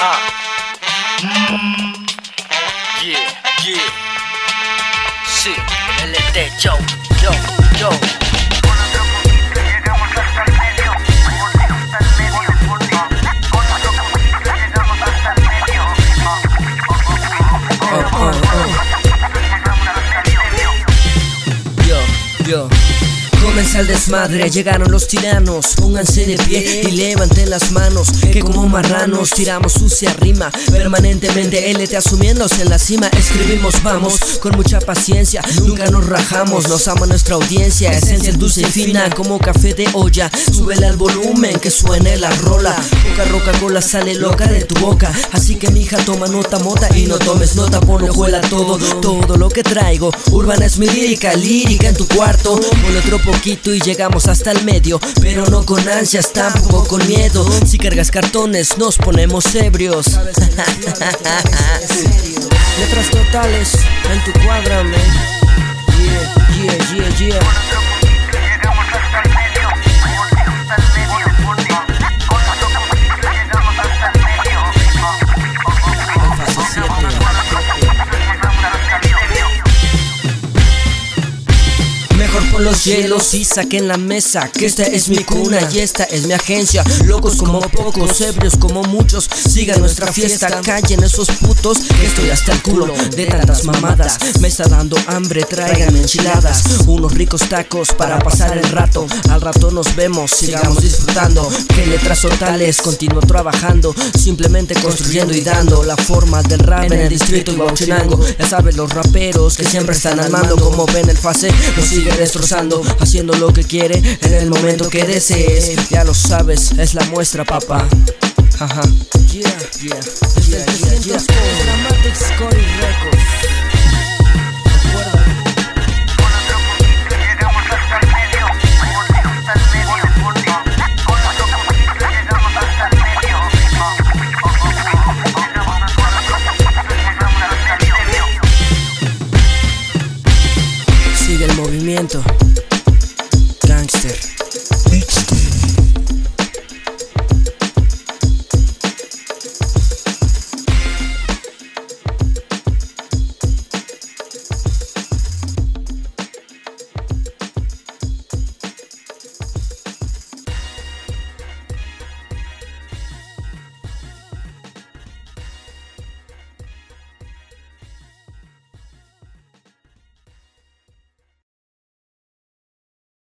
Mm. Yeah, yeah. Sí, LT, yo, yo, yo. Yo, yo. Comienza el desmadre, llegaron los tiranos Pónganse de pie y levanten las manos Que como marranos tiramos sucia rima. Permanentemente LT asumiéndose en la cima Escribimos vamos con mucha paciencia Nunca nos rajamos, nos ama nuestra audiencia Esencia dulce y fina como café de olla. Súbele al volumen que suene la rola Poca roca cola sale loca de tu boca. Así que mija toma nota mota y no tomes nota Ponlo juela todo, todo lo que traigo. Urbana es mi lírica, lírica en tu cuarto Ponle y llegamos hasta el medio Pero no con ansias, tampoco con miedo. Si cargas cartones nos ponemos ebrios. Letras totales en tu cuadra, man Yeah, yeah, yeah, yeah los hielos y saquen la mesa Que esta es mi cuna y esta es mi agencia. Locos como pocos, ebrios como muchos Sigan nuestra fiesta, callen esos putos Que estoy hasta el culo de tantas mamadas. Me está dando hambre, traigan enchiladas Unos ricos tacos para pasar el rato. Al rato nos vemos, sigamos disfrutando. Que letras totales, continúo trabajando Simplemente construyendo y dando La forma del rap en el distrito y Bauchinango Ya saben los raperos que siempre están al mando Como ven el fase, lo sigue destrozando Haciendo lo que quiere en el momento que desees. Ya lo sabes, es la muestra papá. Yeah, yeah, yeah, yeah, yeah. movimiento. Gangster.